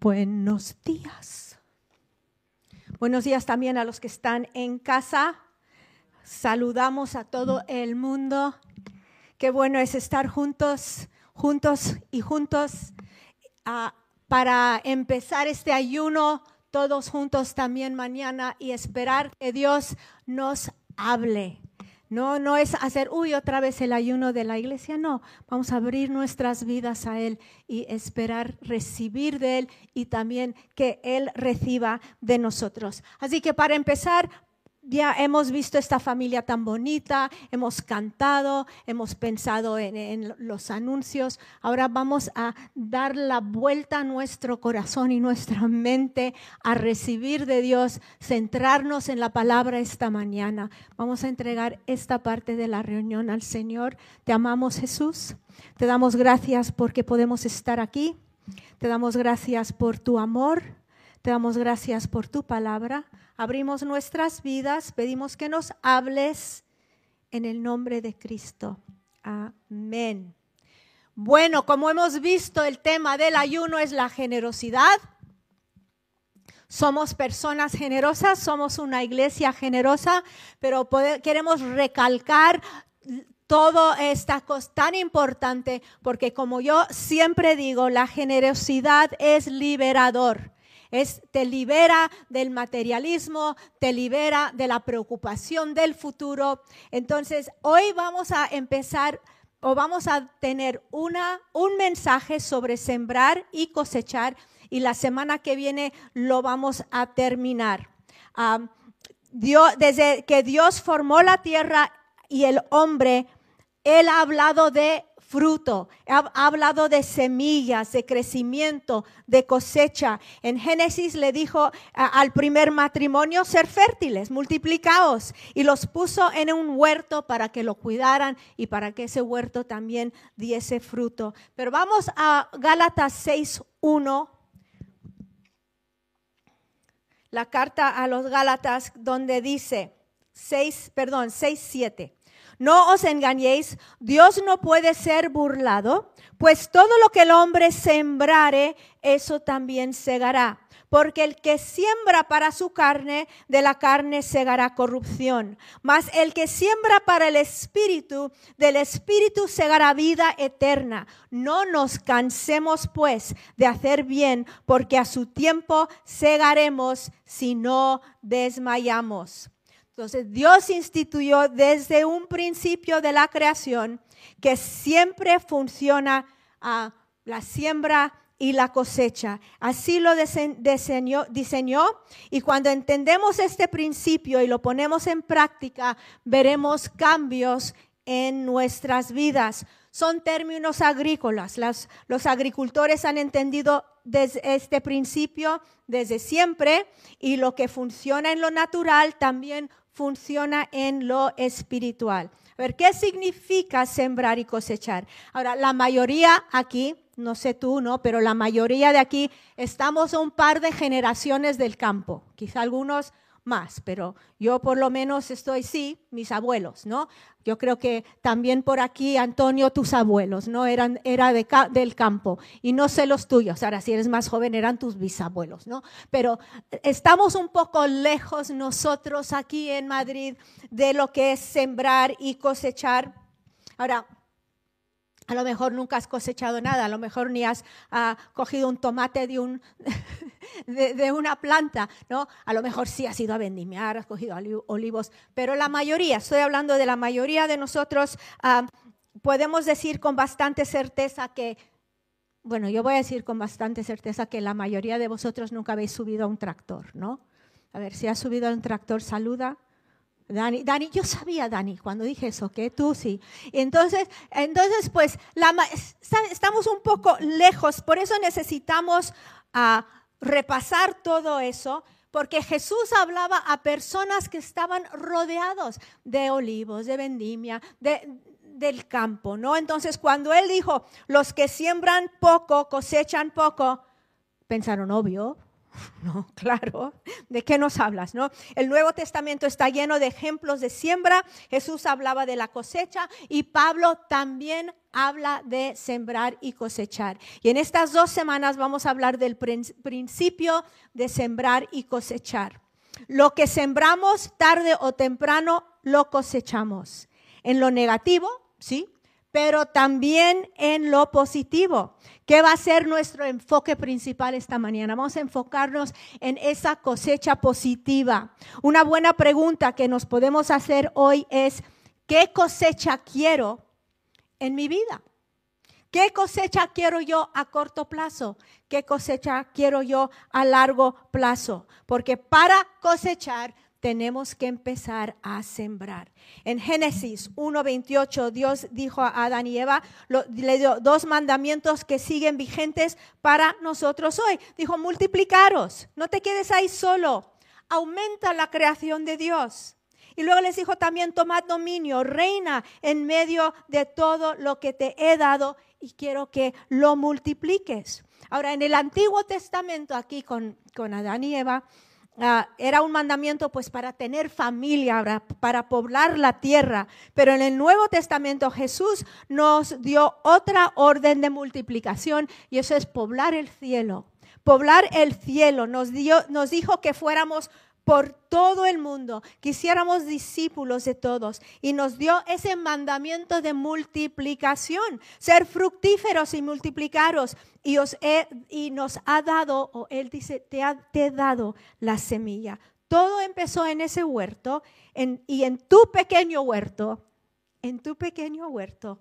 Buenos días. Buenos días también a los que están en casa. Saludamos a todo el mundo. Qué bueno es estar juntos, juntos y juntos ah, para empezar este ayuno todos juntos también mañana y esperar que Dios nos hable. No, no es hacer, uy, otra vez el ayuno de la iglesia, no. Vamos a abrir nuestras vidas a Él y esperar recibir de Él y también que Él reciba de nosotros. Así que para empezar, ya hemos visto esta familia tan bonita, hemos cantado, hemos pensado en, los anuncios. Ahora vamos a dar la vuelta a nuestro corazón y nuestra mente a recibir de Dios, centrarnos en la palabra esta mañana. Vamos a entregar esta parte de la reunión al Señor. Te amamos Jesús. Te damos gracias porque podemos estar aquí. Te damos gracias por tu amor. Te damos gracias por tu palabra abrimos nuestras vidas, pedimos que nos hables en el nombre de Cristo. Amén. Bueno, como hemos visto, el tema del ayuno es la generosidad. Somos personas generosas, somos una iglesia generosa, pero queremos recalcar todo esta cosa tan importante porque como yo siempre digo, la generosidad es liberador te libera del materialismo, te libera de la preocupación del futuro. Entonces, hoy vamos a empezar o vamos a tener una, un mensaje sobre sembrar y cosechar y la semana que viene lo vamos a terminar. Desde que Dios formó la tierra y el hombre, Él ha hablado de fruto, ha, hablado de semillas, de crecimiento, de cosecha. En Génesis le dijo al primer matrimonio ser fértiles, multiplicaos, y los puso en un huerto para que lo cuidaran y para que ese huerto también diese fruto. Pero vamos a Gálatas 6.1 la carta a los Gálatas donde dice 6, perdón, 6, 7. No os engañéis, Dios no puede ser burlado, pues todo lo que el hombre sembrare, eso también segará. Porque el que siembra para su carne, de la carne segará corrupción. Mas el que siembra para el espíritu, del espíritu segará vida eterna. No nos cansemos pues de hacer bien, porque a su tiempo segaremos si no desmayamos. Entonces Dios instituyó desde un principio de la creación que siempre funciona a la siembra y la cosecha. Así lo diseñó, diseñó, y cuando entendemos este principio y lo ponemos en práctica, veremos cambios en nuestras vidas. Son términos agrícolas. los agricultores han entendido desde este principio desde siempre y lo que funciona en lo natural también funciona en lo espiritual. A ver, ¿qué significa sembrar y cosechar? Ahora, la mayoría aquí, no sé tú, ¿no? Pero la mayoría de aquí estamos a un par de generaciones del campo. Quizá algunos más, pero yo por lo menos estoy, sí, mis abuelos, ¿no? Yo creo que también por aquí, Antonio, tus abuelos, ¿no? Eran, era de, del campo y no sé los tuyos, ahora si eres más joven eran tus bisabuelos, ¿no? Pero estamos un poco lejos nosotros aquí en Madrid de lo que es sembrar y cosechar. Ahora, a lo mejor nunca has cosechado nada, a lo mejor ni has ah, cogido un tomate de, un, de, una planta, ¿no? A lo mejor sí has ido a vendimiar, has cogido olivos, pero la mayoría, estoy hablando de la mayoría de nosotros, ah, podemos decir con bastante certeza que, bueno, yo voy a decir con bastante certeza que la mayoría de vosotros nunca habéis subido a un tractor, ¿no? A ver, si has subido a un tractor, saluda. Dani, Dani, yo sabía, Dani, cuando dije eso, que tú sí. Entonces, entonces pues, estamos un poco lejos, por eso necesitamos uh, repasar todo eso, porque Jesús hablaba a personas que estaban rodeados de olivos, de vendimia, de, del campo, ¿no? Entonces, cuando él dijo, los que siembran poco, cosechan poco, pensaron, obvio, No, claro. ¿De qué nos hablas, no? El Nuevo Testamento está lleno de ejemplos de siembra. Jesús hablaba de la cosecha y Pablo también habla de sembrar y cosechar. Y en estas dos semanas vamos a hablar del principio de sembrar y cosechar. Lo que sembramos tarde o temprano lo cosechamos. En lo negativo, sí, pero también en lo positivo. ¿Qué va a ser nuestro enfoque principal esta mañana? Vamos a enfocarnos en esa cosecha positiva. Una buena pregunta que nos podemos hacer hoy es, ¿qué cosecha quiero en mi vida? ¿Qué cosecha quiero yo a corto plazo? ¿Qué cosecha quiero yo a largo plazo? Porque para cosechar tenemos que empezar a sembrar. En Génesis 1.28 Dios dijo a Adán y Eva, le dio dos mandamientos que siguen vigentes para nosotros hoy. Dijo, multiplicaros, no te quedes ahí solo, aumenta la creación de Dios. Y luego les dijo también, tomad dominio, reina en medio de todo lo que te he dado y quiero que lo multipliques. Ahora, en el Antiguo Testamento, aquí con, con Adán y Eva, Ah, era un mandamiento pues para tener familia, para poblar la tierra. Pero en el Nuevo Testamento Jesús nos dio otra orden de multiplicación y eso es poblar el cielo. Poblar el cielo. Nos, dio, nos dijo que fuéramos por todo el mundo, quisiéramos discípulos de todos y nos dio ese mandamiento de multiplicación, ser fructíferos y multiplicaros y, os y nos ha dado, o él dice, te ha te dado la semilla. Todo empezó en ese huerto y en tu pequeño huerto, en tu pequeño huerto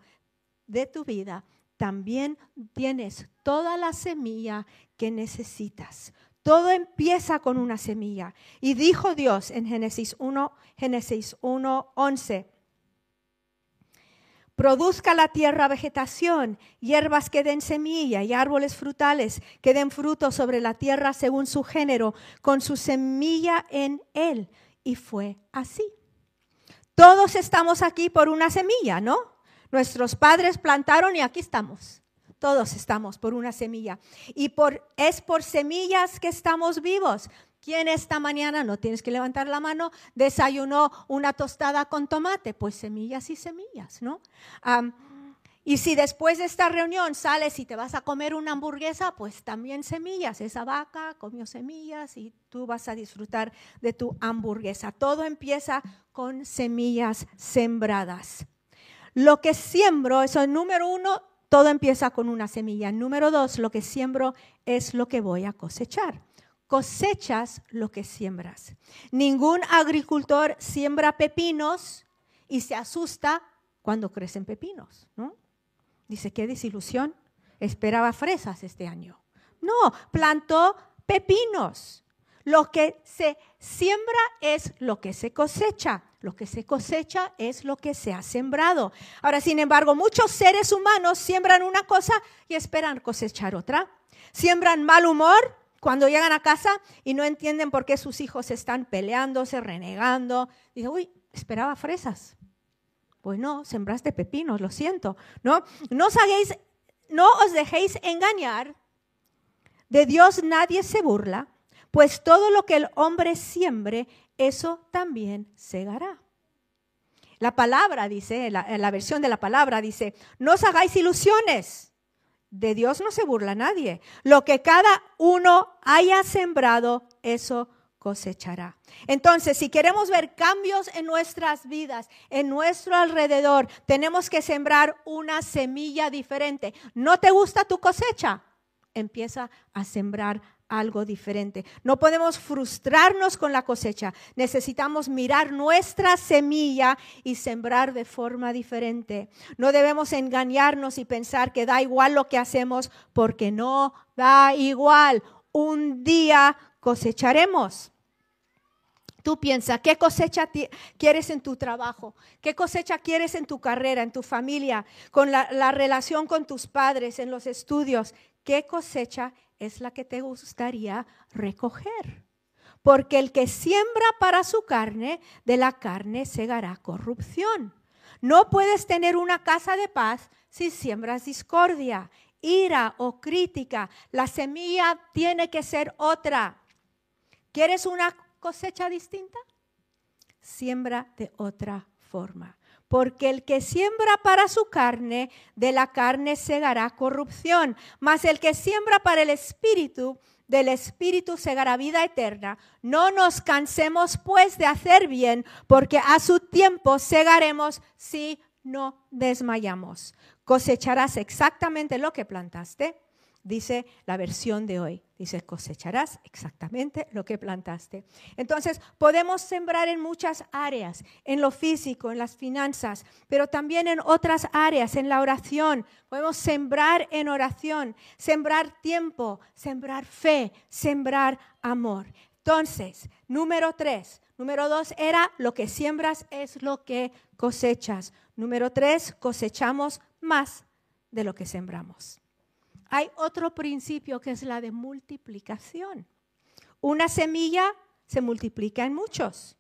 de tu vida, también tienes toda la semilla que necesitas. Todo empieza con una semilla. Y dijo Dios en Génesis 1, Génesis 1, 11. Produzca la tierra vegetación, hierbas que den semilla y árboles frutales que den fruto sobre la tierra según su género, con su semilla en él. Y fue así. Todos estamos aquí por una semilla, ¿no? Nuestros padres plantaron y aquí estamos. Todos estamos por una semilla. Y por, es por semillas que estamos vivos. ¿Quién esta mañana, no tienes que levantar la mano, desayunó una tostada con tomate? Pues semillas y semillas, ¿no? y si después de esta reunión sales y te vas a comer una hamburguesa, pues también semillas. Esa vaca comió semillas y tú vas a disfrutar de tu hamburguesa. Todo empieza con semillas sembradas. Lo que siembro, eso es número uno, todo empieza con una semilla. Número dos, lo que siembro es lo que voy a cosechar. Cosechas lo que siembras. Ningún agricultor siembra pepinos y se asusta cuando crecen pepinos, ¿no? Dice, qué desilusión. Esperaba fresas este año. No, plantó pepinos. Lo que se siembra es lo que se cosecha. Lo que se cosecha es lo que se ha sembrado. Ahora, sin embargo, muchos seres humanos siembran una cosa y esperan cosechar otra. Siembran mal humor cuando llegan a casa y no entienden por qué sus hijos están peleándose, renegando. Dicen, uy, esperaba fresas. Pues no, sembraste pepinos, lo siento. No, no os, no os dejéis engañar. De Dios nadie se burla, pues todo lo que el hombre siembre, eso también segará. La palabra dice, en la, versión de la palabra dice, no os hagáis ilusiones. De Dios no se burla nadie. Lo que cada uno haya sembrado, eso cosechará. Entonces, si queremos ver cambios en nuestras vidas, en nuestro alrededor, tenemos que sembrar una semilla diferente. ¿No te gusta tu cosecha? Empieza a sembrar algo diferente. No podemos frustrarnos con la cosecha. Necesitamos mirar nuestra semilla y sembrar de forma diferente. No debemos engañarnos y pensar que da igual lo que hacemos porque no da igual. Un día cosecharemos. Tú piensa, ¿qué cosecha quieres en tu trabajo? ¿Qué cosecha quieres en tu carrera, en tu familia, con la, la relación con tus padres, en los estudios? ¿Qué cosecha es la que te gustaría recoger. Porque el que siembra para su carne, de la carne segará corrupción. No puedes tener una casa de paz si siembras discordia, ira o crítica. La semilla tiene que ser otra. ¿Quieres una cosecha distinta? Siembra de otra forma. Porque el que siembra para su carne, de la carne segará corrupción. Mas el que siembra para el espíritu, del espíritu segará vida eterna. No nos cansemos pues de hacer bien, porque a su tiempo segaremos si no desmayamos. Cosecharás exactamente lo que plantaste dice la versión de hoy. Dice, cosecharás exactamente lo que plantaste. Entonces, podemos sembrar en muchas áreas, en lo físico, en las finanzas, pero también en otras áreas, en la oración. Podemos sembrar en oración, sembrar tiempo, sembrar fe, sembrar amor. Entonces, número tres. Número dos era lo que siembras es lo que cosechas. Número tres, cosechamos más de lo que sembramos hay otro principio que es la de multiplicación. Una semilla se multiplica en muchos.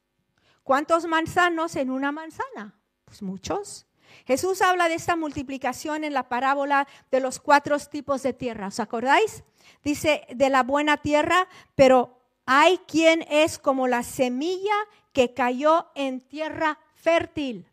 ¿Cuántos manzanos en una manzana? Pues muchos. Jesús habla de esta multiplicación en la parábola de los cuatro tipos de tierra. ¿Os acordáis? Dice de la buena tierra, pero hay quien es como la semilla que cayó en tierra fértil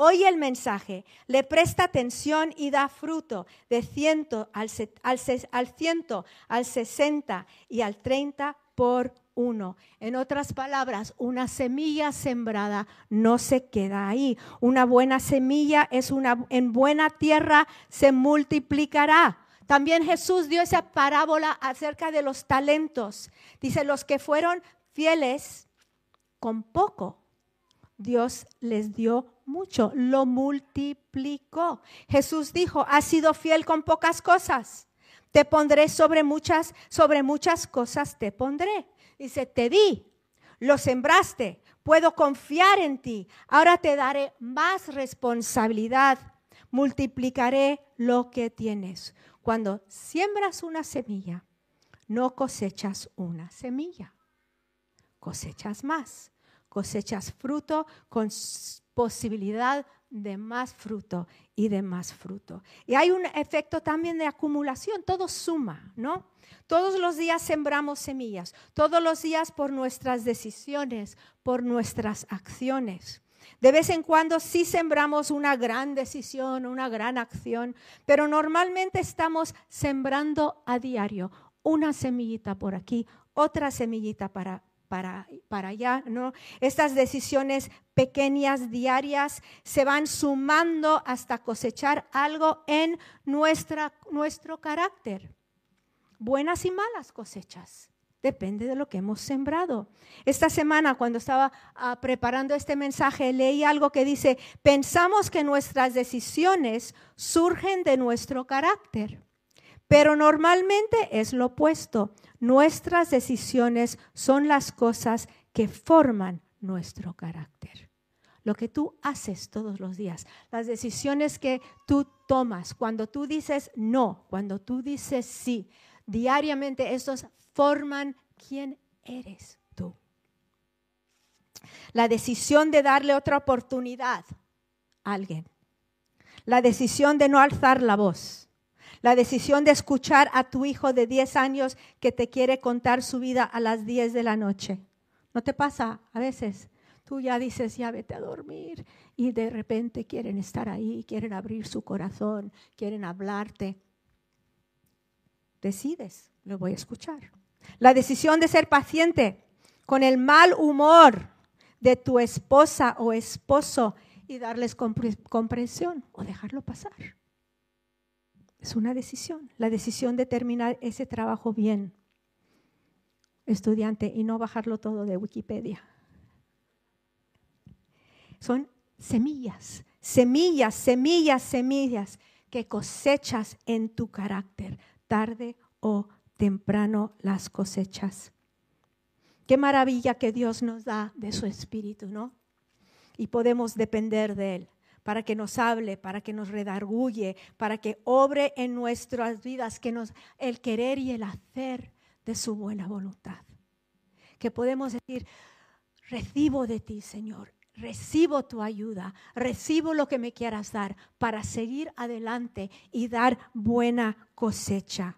oye el mensaje, le presta atención y da fruto de ciento al, al, ciento, al sesenta y al treinta por uno. En otras palabras, una semilla sembrada no se queda ahí. Una buena semilla es una en buena tierra se multiplicará. También Jesús dio esa parábola acerca de los talentos. Dice, los que fueron fieles con poco, Dios les dio mucho, lo multiplicó. Jesús dijo, has sido fiel con pocas cosas, te pondré sobre muchas, sobre muchas cosas te pondré. Dice, te di, lo sembraste, puedo confiar en ti, ahora te daré más responsabilidad, multiplicaré lo que tienes. Cuando siembras una semilla, no cosechas una semilla, cosechas más cosechas fruto con posibilidad de más fruto y de más fruto. Y hay un efecto también de acumulación, todo suma, ¿no? Todos los días sembramos semillas, todos los días por nuestras decisiones, por nuestras acciones. De vez en cuando sí sembramos una gran decisión, una gran acción, pero normalmente estamos sembrando a diario una semillita por aquí, otra semillita para, para, allá, ¿no? Estas decisiones pequeñas, diarias, se van sumando hasta cosechar algo en nuestra, nuestro carácter. Buenas y malas cosechas. Depende de lo que hemos sembrado. Esta semana, cuando estaba ah, preparando este mensaje, leí algo que dice, pensamos que nuestras decisiones surgen de nuestro carácter, pero normalmente es lo opuesto. Nuestras decisiones son las cosas que forman nuestro carácter. Lo que tú haces todos los días, las decisiones que tú tomas, cuando tú dices no, cuando tú dices sí, diariamente estos forman quién eres tú. La decisión de darle otra oportunidad a alguien. La decisión de no alzar la voz la decisión de escuchar a tu hijo de 10 años que te quiere contar su vida a las 10 de la noche. ¿No te pasa a veces? Tú ya dices, ya vete a dormir y de repente quieren estar ahí, quieren abrir su corazón, quieren hablarte. Decides, lo voy a escuchar. La decisión de ser paciente con el mal humor de tu esposa o esposo y darles comprensión o dejarlo pasar. Es una decisión, la decisión de terminar ese trabajo bien, estudiante, y no bajarlo todo de Wikipedia. Son semillas, semillas, semillas, semillas que cosechas en tu carácter, tarde o temprano las cosechas. Qué maravilla que Dios nos da de su espíritu, ¿no? Y podemos depender de Él para que nos hable, para que nos redarguye, para que obre en nuestras vidas, que nos el querer y el hacer de su buena voluntad. Que podemos decir, recibo de ti, Señor, recibo tu ayuda, recibo lo que me quieras dar para seguir adelante y dar buena cosecha.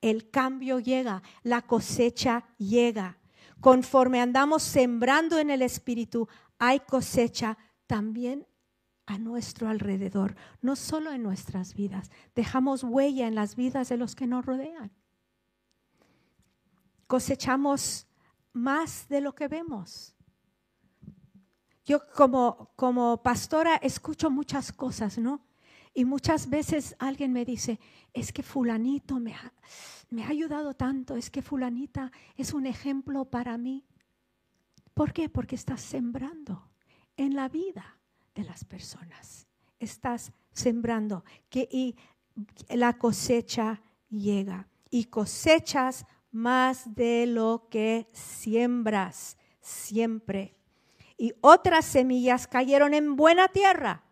El cambio llega, la cosecha llega. conforme andamos sembrando en el Espíritu, hay cosecha también a nuestro alrededor, no solo en nuestras vidas. Dejamos huella en las vidas de los que nos rodean. Cosechamos más de lo que vemos. Yo como, como pastora escucho muchas cosas, ¿no? Y muchas veces alguien me dice, es que fulanito me ha, me ha ayudado tanto, es que fulanita es un ejemplo para mí. ¿Por qué? Porque estás sembrando en la vida de las personas. Estás sembrando que y la cosecha llega y cosechas más de lo que siembras siempre. Y otras semillas cayeron en buena tierra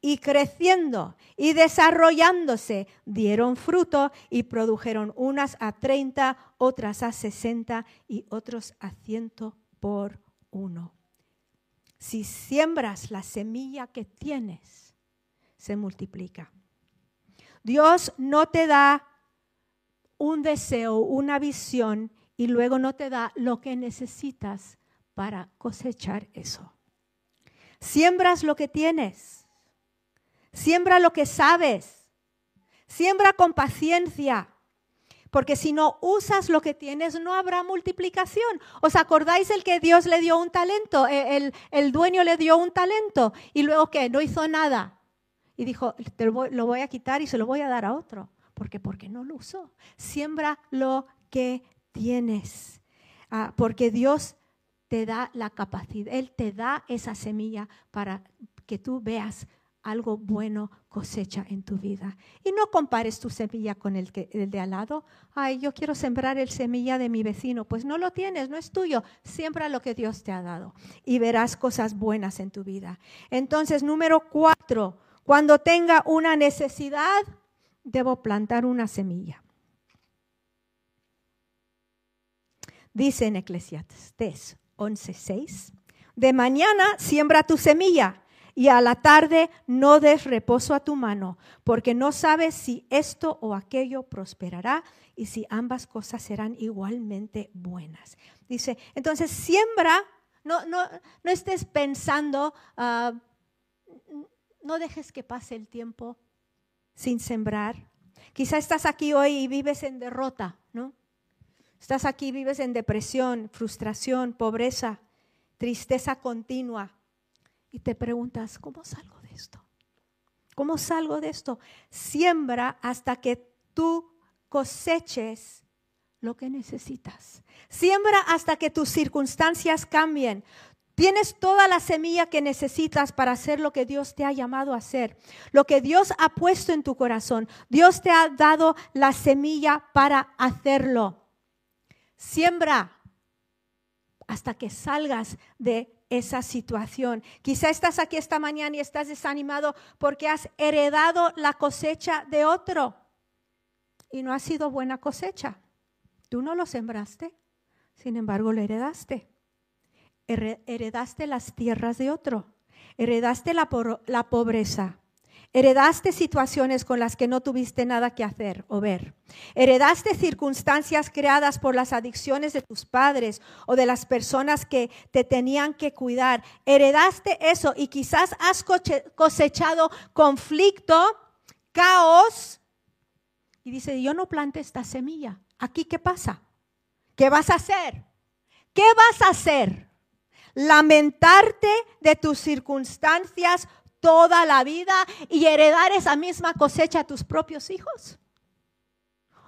y creciendo y desarrollándose dieron fruto y produjeron unas a treinta, otras a sesenta y otros a ciento por uno. Si siembras la semilla que tienes, se multiplica. Dios no te da un deseo, una visión y luego no te da lo que necesitas para cosechar eso. Siembras lo que tienes. Siembra lo que sabes. Siembra con paciencia. Porque si no usas lo que tienes, no habrá multiplicación. ¿Os acordáis el que Dios le dio un talento? E, el, el dueño le dio un talento y luego que no hizo nada. Y dijo, te lo voy a quitar y se lo voy a dar a otro. Porque porque no lo usó. Siembra lo que tienes. Ah, porque Dios te da la capacidad, Él te da esa semilla para que tú veas algo bueno cosecha en tu vida. Y no compares tu semilla con el, de al lado. Ay, yo quiero sembrar el semilla de mi vecino. Pues no lo tienes, no es tuyo. Siembra lo que Dios te ha dado y verás cosas buenas en tu vida. Entonces, número cuatro, cuando tenga una necesidad, debo plantar una semilla. Dice en Eclesiastes 11:6, de mañana siembra tu semilla y a la tarde no des reposo a tu mano, porque no sabes si esto o aquello prosperará y si ambas cosas serán igualmente buenas. Dice, entonces siembra, no, no, no estés pensando, ah, no dejes que pase el tiempo sin sembrar. Quizá estás aquí hoy y vives en derrota, ¿no? Estás aquí, vives en depresión, frustración, pobreza, tristeza continua. Y te preguntas, ¿cómo salgo de esto? ¿Cómo salgo de esto? Siembra hasta que tú coseches lo que necesitas. Siembra hasta que tus circunstancias cambien. Tienes toda la semilla que necesitas para hacer lo que Dios te ha llamado a hacer, lo que Dios ha puesto en tu corazón. Dios te ha dado la semilla para hacerlo. Siembra hasta que salgas de esa situación. Quizá estás aquí esta mañana y estás desanimado porque has heredado la cosecha de otro y no ha sido buena cosecha. Tú no lo sembraste, sin embargo lo heredaste. Heredaste las tierras de otro, heredaste la, la pobreza, Heredaste situaciones con las que no tuviste nada que hacer o ver. Heredaste circunstancias creadas por las adicciones de tus padres o de las personas que te tenían que cuidar. Heredaste eso y quizás has cosechado conflicto, caos. Y dice, yo no planté esta semilla. ¿Aquí qué pasa? ¿Qué vas a hacer? ¿Qué vas a hacer? Lamentarte de tus circunstancias toda la vida y heredar esa misma cosecha a tus propios hijos?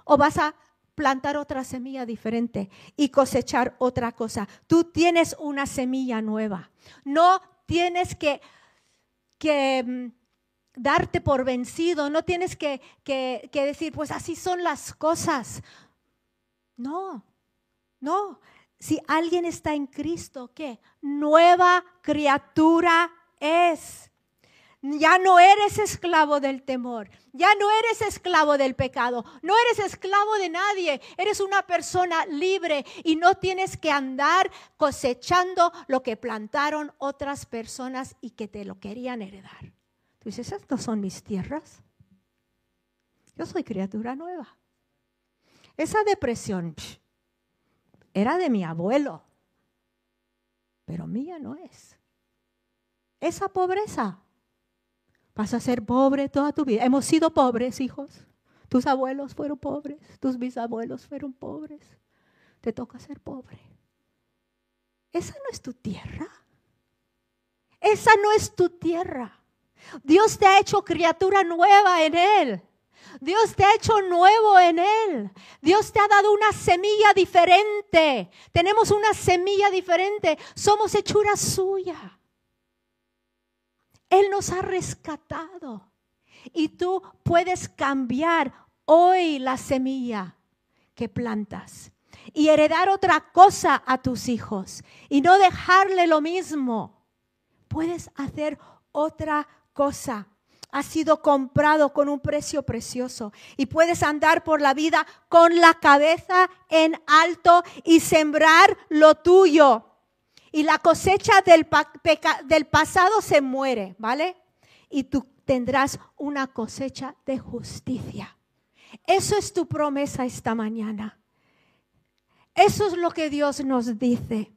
¿O vas a plantar otra semilla diferente y cosechar otra cosa? Tú tienes una semilla nueva. No tienes que, mm, darte por vencido, no tienes que, que, que decir, pues así son las cosas. No, no. Si alguien está en Cristo, ¿qué? Nueva criatura es. Ya no eres esclavo del temor, ya no eres esclavo del pecado, no eres esclavo de nadie, eres una persona libre y no tienes que andar cosechando lo que plantaron otras personas y que te lo querían heredar. Tú dices, estas son mis tierras. Yo soy criatura nueva. Esa depresión era de mi abuelo, pero mía no es. Esa pobreza, vas a ser pobre toda tu vida. Hemos sido pobres, hijos. Tus abuelos fueron pobres, tus bisabuelos fueron pobres. Te toca ser pobre. Esa no es tu tierra. Esa no es tu tierra. Dios te ha hecho criatura nueva en Él. Dios te ha hecho nuevo en Él. Dios te ha dado una semilla diferente. Tenemos una semilla diferente. Somos hechura suya. Él nos ha rescatado. Y tú puedes cambiar hoy la semilla que plantas y heredar otra cosa a tus hijos y no dejarle lo mismo. Puedes hacer otra cosa ha sido comprado con un precio precioso y puedes andar por la vida con la cabeza en alto y sembrar lo tuyo. Y la cosecha del, del pasado se muere, ¿vale? Y tú tendrás una cosecha de justicia. Eso es tu promesa esta mañana. Eso es lo que Dios nos dice.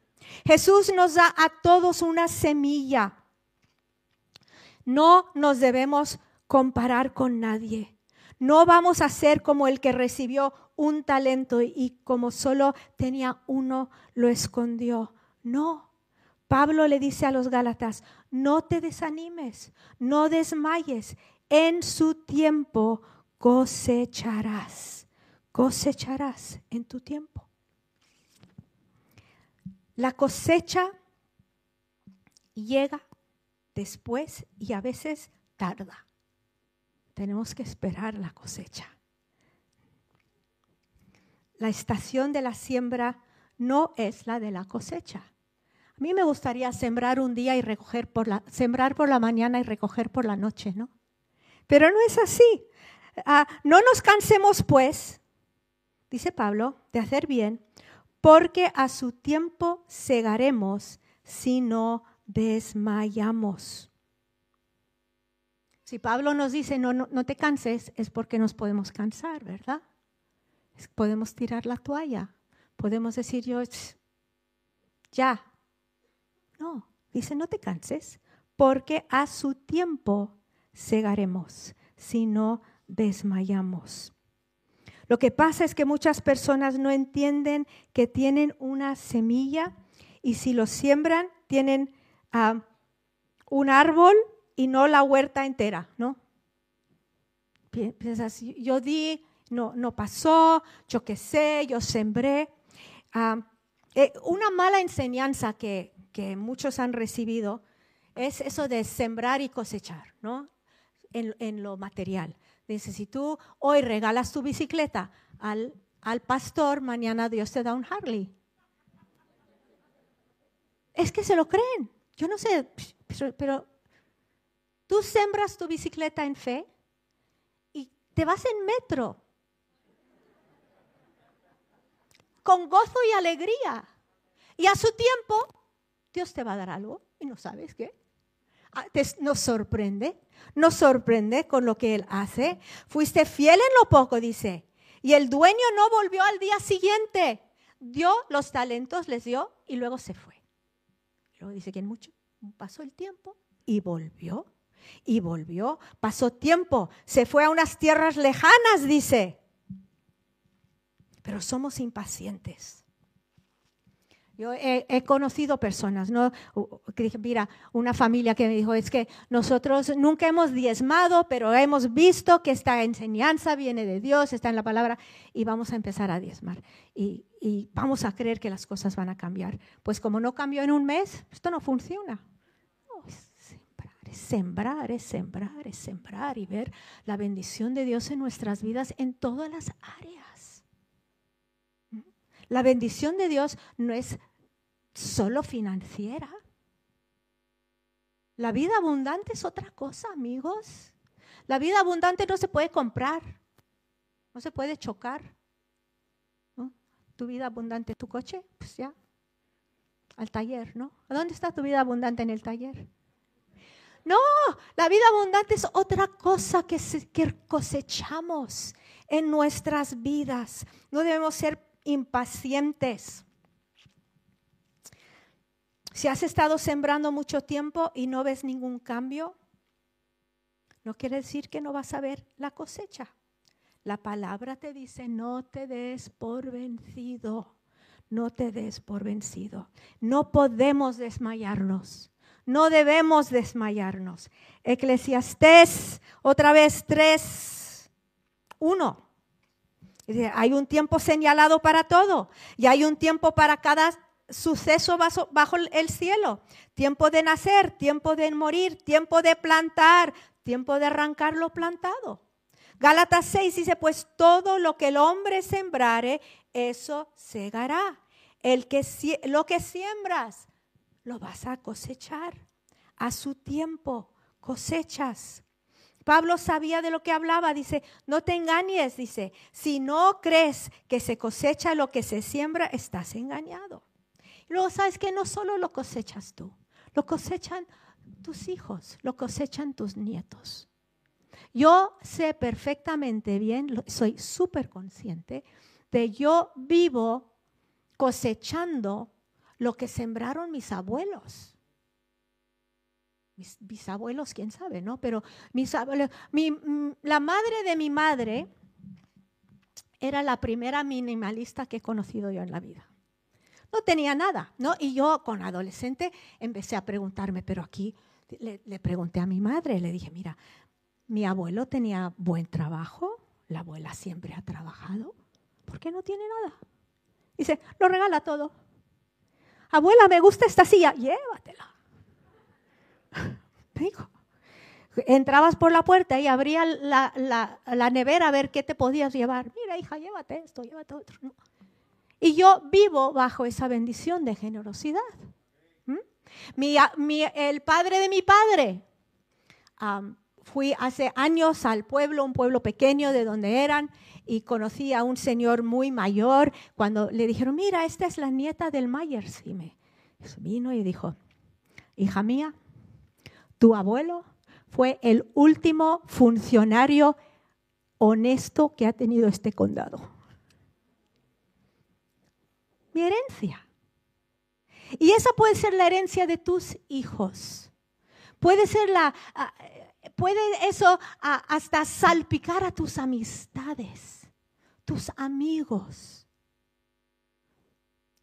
Jesús nos da a todos una semilla no nos debemos comparar con nadie. No vamos a ser como el que recibió un talento y como solo tenía uno, lo escondió. No. Pablo le dice a los Gálatas, no te desanimes, no desmayes. En su tiempo cosecharás. Cosecharás en tu tiempo. La cosecha llega después y a veces tarda. Tenemos que esperar la cosecha. La estación de la siembra no es la de la cosecha. A mí me gustaría sembrar un día y recoger por la, sembrar por la mañana y recoger por la noche, ¿no? Pero no es así. Ah, no nos cansemos, pues, dice Pablo, de hacer bien, porque a su tiempo segaremos si no desmayamos. Si Pablo nos dice no, no, te canses, es porque nos podemos cansar, ¿verdad? podemos tirar la toalla, podemos decir yo, ya. No, dice no te canses, porque a su tiempo cegaremos si no desmayamos. Lo que pasa es que muchas personas no entienden que tienen una semilla y si lo siembran, tienen un árbol y no la huerta entera, ¿no? Piensas, yo di, no, no pasó, yo sé, yo sembré. Eh, una mala enseñanza que, que, muchos han recibido es eso de sembrar y cosechar, ¿no? En, en lo material. Dice, si tú hoy regalas tu bicicleta al, al pastor, mañana Dios te da un Harley. Es que se lo creen. Yo no sé, pero tú sembras tu bicicleta en fe y te vas en metro con gozo y alegría. Y a su tiempo, Dios te va a dar algo y no sabes qué. Ah, nos sorprende, nos sorprende con lo que Él hace. Fuiste fiel en lo poco, dice. Y el dueño no volvió al día siguiente. Dio los talentos, les dio y luego se fue. Luego dice que mucho pasó el tiempo y volvió. Y volvió, pasó tiempo, se fue a unas tierras lejanas, dice. Pero somos impacientes. Yo he, conocido personas, ¿no? Mira, una familia que me dijo, es que nosotros nunca hemos diezmado, pero hemos visto que esta enseñanza viene de Dios, está en la palabra, y vamos a empezar a diezmar. Y, y vamos a creer que las cosas van a cambiar. Pues como no cambió en un mes, esto no funciona. es sembrar, es sembrar, es sembrar, es sembrar y ver la bendición de Dios en nuestras vidas en todas las áreas. ¿Mm? La bendición de Dios no es solo financiera. La vida abundante es otra cosa, amigos. La vida abundante no se puede comprar, no se puede chocar. Tu vida abundante, tu coche, pues ya, al taller, ¿no? ¿A dónde está tu vida abundante en el taller? No, la vida abundante es otra cosa que, que cosechamos en nuestras vidas. No debemos ser impacientes. Si has estado sembrando mucho tiempo y no ves ningún cambio, no quiere decir que no vas a ver la cosecha. La palabra te dice, no te des por vencido, no te des por vencido. No podemos desmayarnos, no debemos desmayarnos. Eclesiastés, otra vez 3, 1. Hay un tiempo señalado para todo y hay un tiempo para cada suceso bajo el cielo. Tiempo de nacer, tiempo de morir, tiempo de plantar, tiempo de arrancar lo plantado. Gálatas 6 dice, pues todo lo que el hombre sembrare, eso segará. El que, lo que siembras, lo vas a cosechar. A su tiempo, cosechas. Pablo sabía de lo que hablaba, dice, no te engañes, dice, si no crees que se cosecha lo que se siembra, estás engañado. Luego sabes que no solo lo cosechas tú, lo cosechan tus hijos, lo cosechan tus nietos. Yo sé perfectamente bien, soy súper consciente de yo vivo cosechando lo que sembraron mis abuelos. Mis bisabuelos, quién sabe, ¿no? Pero mis abuelos, mm, la madre de mi madre era la primera minimalista que he conocido yo en la vida. No tenía nada, ¿no? Y yo con adolescente empecé a preguntarme, pero aquí le, pregunté a mi madre, le dije, mira, mi abuelo tenía buen trabajo, la abuela siempre ha trabajado, ¿por qué no tiene nada? Dice, lo regala todo. Abuela, me gusta esta silla, llévatela. Me dijo, entrabas por la puerta y abría la, la, nevera a ver qué te podías llevar. Mira, hija, llévate esto, llévate otro. Y yo vivo bajo esa bendición de generosidad el padre de mi padre. fui hace años al pueblo, un pueblo pequeño de donde eran, y conocí a un señor muy mayor. Cuando le dijeron, mira, esta es la nieta del Myers. Y me vino y dijo, hija mía, tu abuelo fue el último funcionario honesto que ha tenido este condado. Mi herencia. Y esa puede ser la herencia de tus hijos. Puede ser la, ah, puede eso ah, hasta salpicar a tus amistades, tus amigos,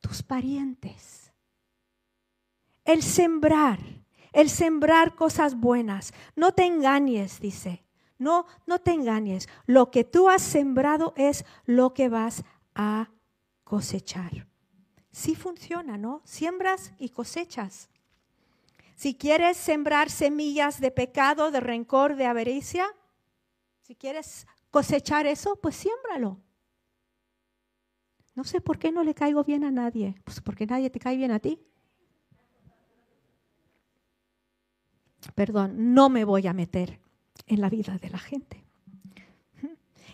tus parientes. El sembrar, el sembrar cosas buenas. No te engañes, dice. No, no te engañes. Lo que tú has sembrado es lo que vas a cosechar sí funciona, ¿no? Siembras y cosechas. Si quieres sembrar semillas de pecado, de rencor, de avaricia, si quieres cosechar eso, pues siémbralo. No sé por qué no le caigo bien a nadie. Pues porque nadie te cae bien a ti. Perdón, no me voy a meter en la vida de la gente.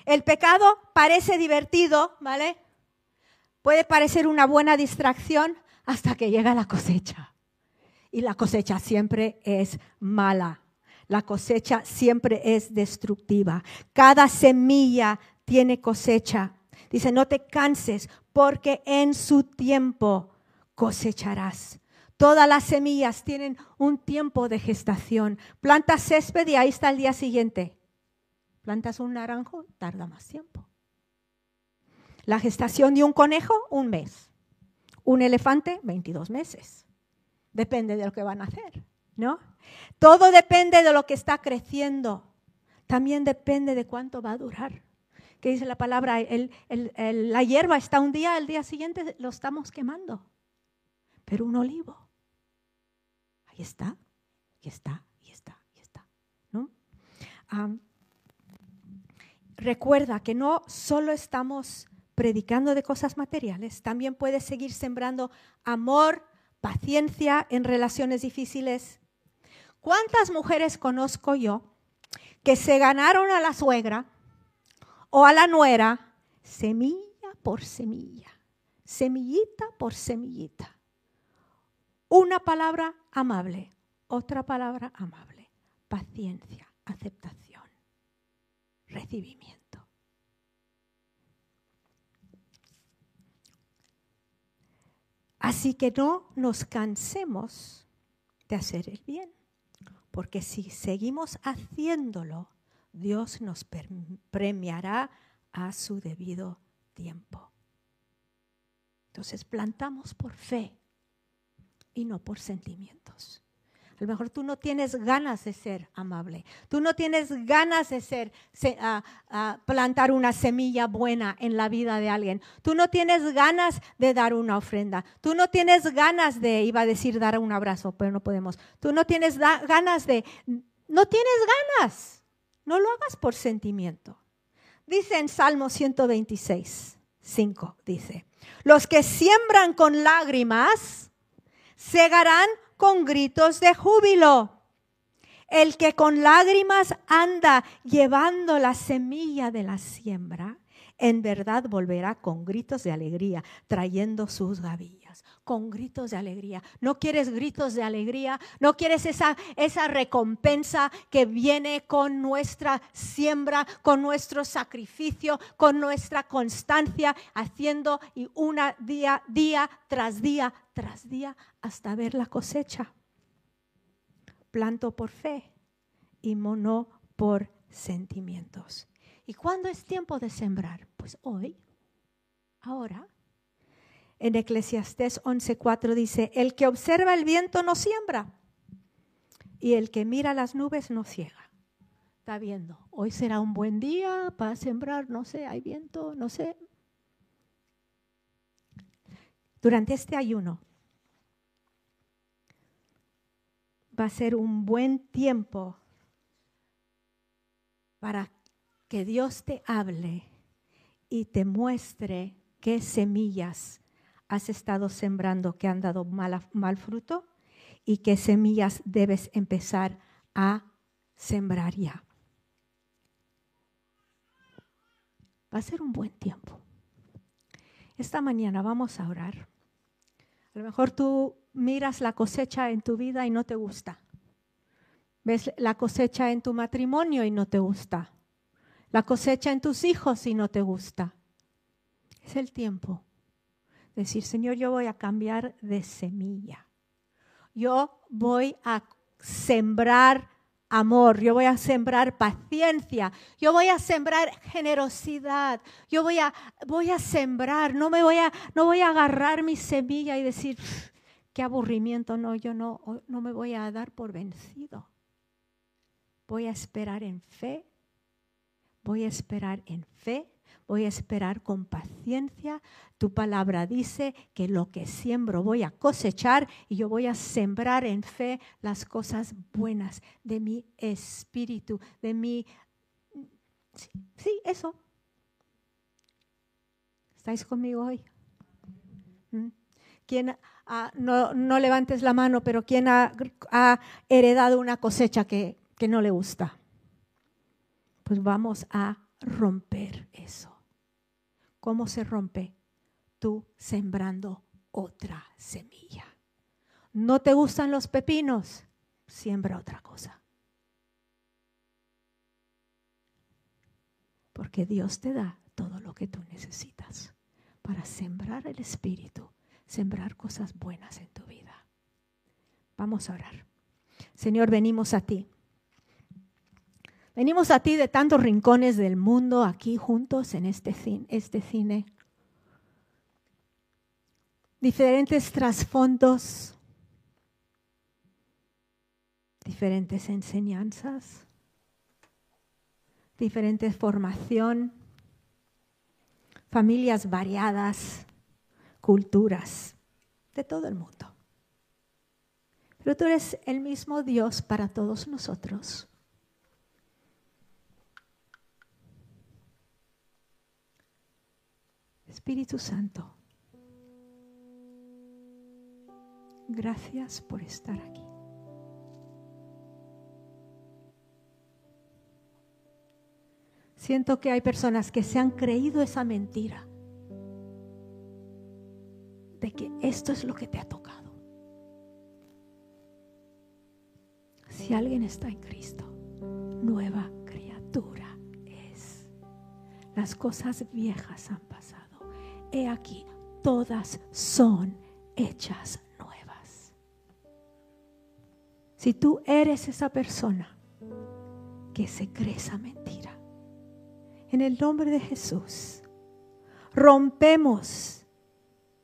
El pecado parece divertido, ¿vale? Puede parecer una buena distracción hasta que llega la cosecha. Y la cosecha siempre es mala. La cosecha siempre es destructiva. Cada semilla tiene cosecha. Dice, no te canses porque en su tiempo cosecharás. Todas las semillas tienen un tiempo de gestación. Plantas césped y ahí está el día siguiente. Plantas un naranjo, tarda más tiempo. La gestación de un conejo, un mes. Un elefante, 22 meses. Depende de lo que van a hacer, ¿no? Todo depende de lo que está creciendo. También depende de cuánto va a durar. ¿Qué dice la palabra? la hierba está un día, el día siguiente lo estamos quemando. Pero un olivo, ahí está, y está, y está, y está. ¿no? recuerda que no solo estamos predicando de cosas materiales, también puedes seguir sembrando amor, paciencia en relaciones difíciles. ¿Cuántas mujeres conozco yo que se ganaron a la suegra o a la nuera semilla por semilla, semillita por semillita? Una palabra amable, otra palabra amable, paciencia, aceptación, recibimiento. Así que no nos cansemos de hacer el bien, porque si seguimos haciéndolo, Dios nos premiará a su debido tiempo. Entonces plantamos por fe y no por sentimientos. A lo mejor tú no tienes ganas de ser amable. Tú no tienes ganas de ser plantar una semilla buena en la vida de alguien. Tú no tienes ganas de dar una ofrenda. Tú no tienes ganas de, iba a decir dar un abrazo, pero no podemos. Tú no tienes ganas de, no tienes ganas. No lo hagas por sentimiento. Dice en Salmo 126, 5, dice, los que siembran con lágrimas, segarán con gritos de júbilo. El que con lágrimas anda llevando la semilla de la siembra, en verdad volverá con gritos de alegría, trayendo sus gavillas, con gritos de alegría. ¿No quieres gritos de alegría? ¿No quieres esa, esa recompensa que viene con nuestra siembra, con nuestro sacrificio, con nuestra constancia, haciendo y una día, día tras día tras día hasta ver la cosecha? Planto por fe y no por sentimientos. ¿Y cuándo es tiempo de sembrar? Pues hoy, ahora. En Eclesiastés 11:4 dice, el que observa el viento no siembra y el que mira las nubes no ciega. Está viendo, hoy será un buen día para sembrar, no sé, hay viento, no sé. Durante este ayuno va a ser un buen tiempo para que Dios te hable y te muestre qué semillas has estado sembrando que han dado mal, fruto y qué semillas debes empezar a sembrar ya. Va a ser un buen tiempo. Esta mañana vamos a orar. A lo mejor tú miras la cosecha en tu vida y no te gusta. Ves la cosecha en tu matrimonio y no te gusta la cosecha en tus hijos y no te gusta. Es el tiempo. Decir, Señor, yo voy a cambiar de semilla. Yo voy a sembrar amor, yo voy a sembrar paciencia, yo voy a sembrar generosidad, yo voy a, voy a sembrar, no me voy a, no voy a agarrar mi semilla y decir, qué aburrimiento, no, yo no, no me voy a dar por vencido. Voy a esperar en fe Voy a esperar en fe, voy a esperar con paciencia. Tu palabra dice que lo que siembro voy a cosechar y yo voy a sembrar en fe las cosas buenas de mi espíritu, de mi... Sí, eso. ¿Estáis conmigo hoy? ¿Mm? ¿Quién no, levantes la mano, pero quién ha, heredado una cosecha que, que no le gusta? Pues vamos a romper eso. ¿Cómo se rompe? Tú sembrando otra semilla. ¿No te gustan los pepinos? Siembra otra cosa. Porque Dios te da todo lo que tú necesitas para sembrar el Espíritu, sembrar cosas buenas en tu vida. Vamos a orar. Señor, venimos a ti. Venimos a ti de tantos rincones del mundo aquí juntos en este cine, este cine. Diferentes trasfondos, diferentes enseñanzas, diferente formación, familias variadas, culturas de todo el mundo. Pero tú eres el mismo Dios para todos nosotros. Espíritu Santo, gracias por estar aquí. Siento que hay personas que se han creído esa mentira de que esto es lo que te ha tocado. Si alguien está en Cristo, nueva criatura es. Las cosas viejas han pasado he aquí, todas son hechas nuevas. Si tú eres esa persona que se cree esa mentira, en el nombre de Jesús, rompemos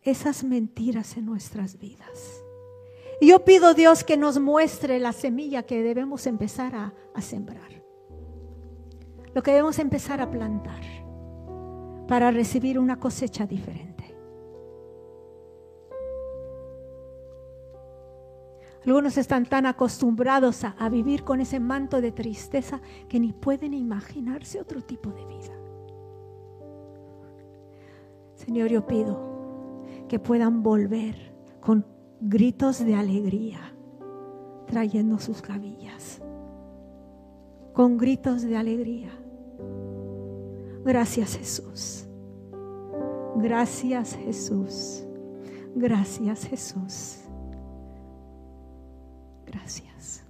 esas mentiras en nuestras vidas. Y yo pido Dios que nos muestre la semilla que debemos empezar a, a sembrar. Lo que debemos empezar a plantar para recibir una cosecha diferente. Algunos están tan acostumbrados a, vivir con ese manto de tristeza que ni pueden imaginarse otro tipo de vida. Señor, yo pido que puedan volver con gritos de alegría, trayendo sus gavillas, con gritos de alegría. Gracias Jesús. Gracias Jesús. Gracias Jesús. Gracias.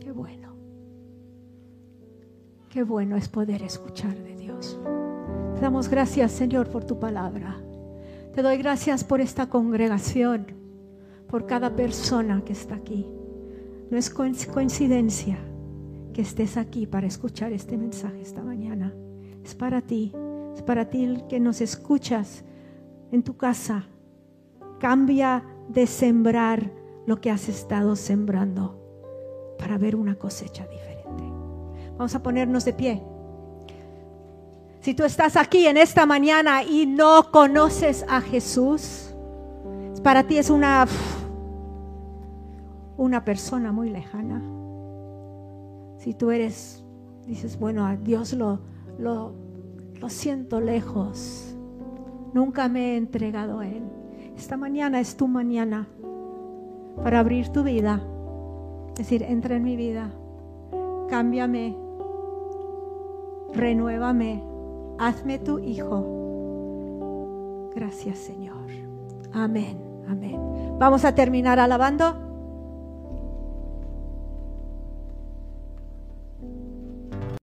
Qué bueno. Qué bueno es poder escuchar de Dios. Te damos gracias, Señor, por tu palabra. Te doy gracias por esta congregación, por cada persona que está aquí. No es coincidencia que estés aquí para escuchar este mensaje esta mañana. Es para ti, es para ti el que nos escuchas en tu casa. Cambia de sembrar lo que has estado sembrando para ver una cosecha diferente. Vamos a ponernos de pie. Si tú estás aquí en esta mañana y no conoces a Jesús, para ti es una una persona muy lejana. Si tú eres, dices, bueno, a Dios lo, lo, siento lejos, nunca me he entregado a Él. Esta mañana es tu mañana para abrir tu vida, es decir, entra en mi vida, cámbiame, renuévame, hazme tu hijo. Gracias Señor. Amén, amén. Vamos a terminar alabando.